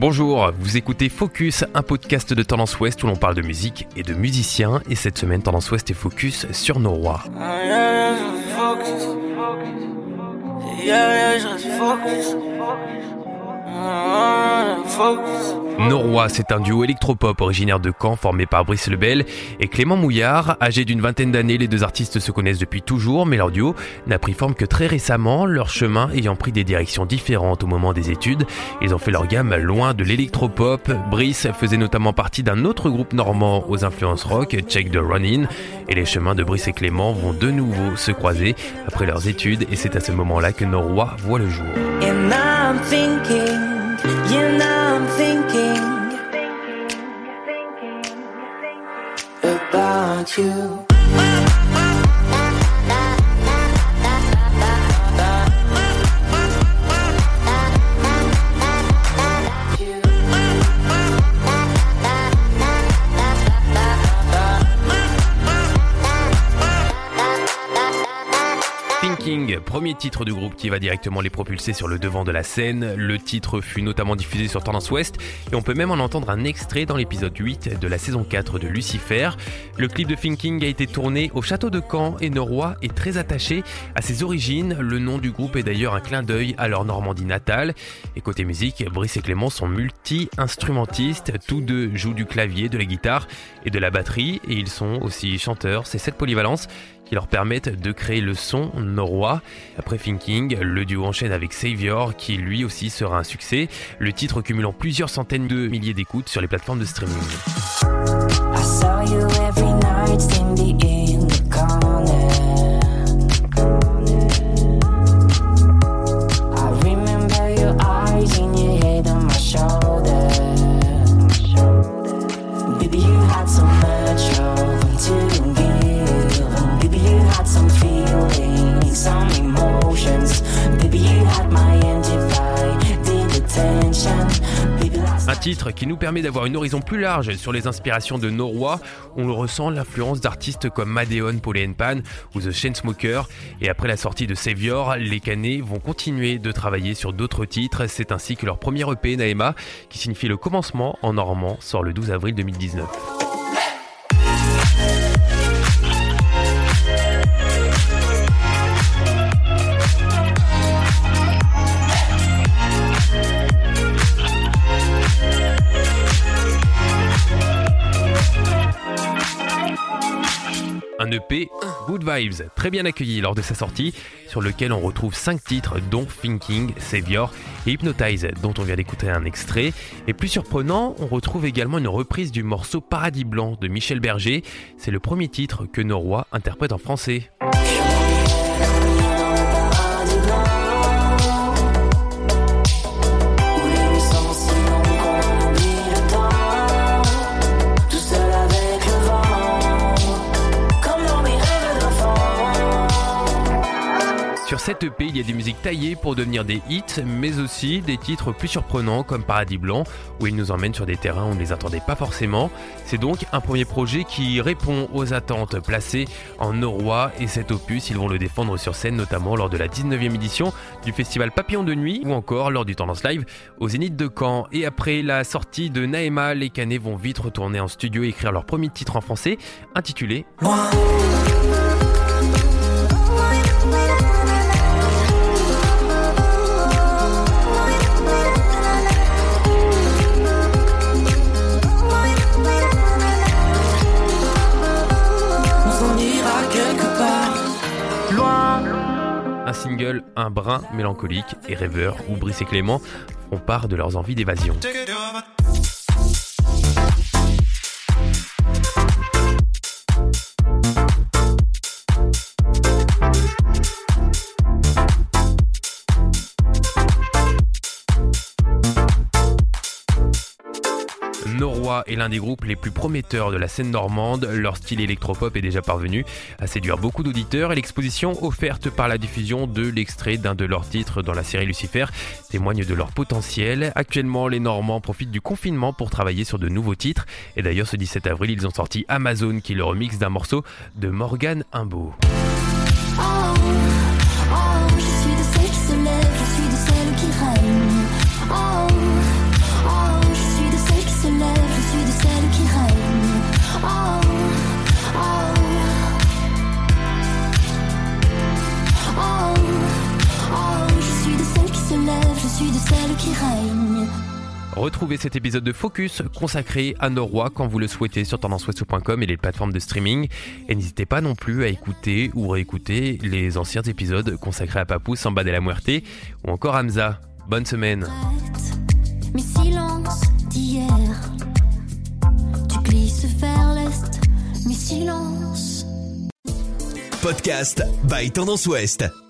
Bonjour, vous écoutez Focus, un podcast de Tendance Ouest où l'on parle de musique et de musiciens. Et cette semaine, Tendance Ouest est focus sur nos rois. Norrois, c'est un duo électropop originaire de Caen formé par Brice Lebel et Clément Mouillard. Âgés d'une vingtaine d'années, les deux artistes se connaissent depuis toujours, mais leur duo n'a pris forme que très récemment, leur chemin ayant pris des directions différentes au moment des études. Ils ont fait leur gamme loin de l'électropop. Brice faisait notamment partie d'un autre groupe normand aux influences rock, Check the Run-In, et les chemins de Brice et Clément vont de nouveau se croiser après leurs études, et c'est à ce moment-là que Norrois voit le jour. now I'm thinking, yeah, now I'm thinking about you. Premier titre du groupe qui va directement les propulser sur le devant de la scène. Le titre fut notamment diffusé sur Tendance Ouest et on peut même en entendre un extrait dans l'épisode 8 de la saison 4 de Lucifer. Le clip de Thinking a été tourné au château de Caen et Norrois est très attaché à ses origines. Le nom du groupe est d'ailleurs un clin d'œil à leur Normandie natale. Et côté musique, Brice et Clément sont multi-instrumentistes. Tous deux jouent du clavier, de la guitare et de la batterie et ils sont aussi chanteurs. C'est cette polyvalence qui leur permettent de créer le son norrois. Après Thinking, le duo enchaîne avec Savior qui lui aussi sera un succès, le titre cumulant plusieurs centaines de milliers d'écoutes sur les plateformes de streaming. Titre qui nous permet d'avoir une horizon plus large sur les inspirations de Norrois. On le ressent l'influence d'artistes comme Madeon, Paul Pan ou The Chainsmokers. Et après la sortie de Savior, les Canets vont continuer de travailler sur d'autres titres. C'est ainsi que leur premier EP, Naema, qui signifie le commencement en normand, sort le 12 avril 2019. Un EP Good Vibes, très bien accueilli lors de sa sortie, sur lequel on retrouve 5 titres dont Thinking, Savior et Hypnotize, dont on vient d'écouter un extrait. Et plus surprenant, on retrouve également une reprise du morceau Paradis Blanc de Michel Berger. C'est le premier titre que Norrois interprète en français. Sur cette EP, il y a des musiques taillées pour devenir des hits, mais aussi des titres plus surprenants comme Paradis Blanc, où ils nous emmènent sur des terrains où on ne les attendait pas forcément. C'est donc un premier projet qui répond aux attentes placées en Norrois, et cet opus, ils vont le défendre sur scène, notamment lors de la 19e édition du festival Papillon de Nuit, ou encore lors du Tendance Live au Zénith de Caen. Et après la sortie de Naema, les Canets vont vite retourner en studio et écrire leur premier titre en français, intitulé un single un brin mélancolique et rêveur où Brice et Clément font part de leurs envies d'évasion. Norrois est l'un des groupes les plus prometteurs de la scène normande. Leur style électropop est déjà parvenu à séduire beaucoup d'auditeurs et l'exposition offerte par la diffusion de l'extrait d'un de leurs titres dans la série Lucifer témoigne de leur potentiel. Actuellement, les Normands profitent du confinement pour travailler sur de nouveaux titres. Et d'ailleurs, ce 17 avril, ils ont sorti Amazon qui le remix d'un morceau de Morgan Imbeau. Oh, qui règne. Retrouvez cet épisode de Focus consacré à Norrois quand vous le souhaitez sur tendanceouest.com et les plateformes de streaming. Et n'hésitez pas non plus à écouter ou réécouter les anciens épisodes consacrés à Papou, Samba de la Muerte ou encore Hamza. Bonne semaine. Prête, Mes silences d'hier. Tu glisses vers l'est, mes silences. Podcast by Tendance Ouest.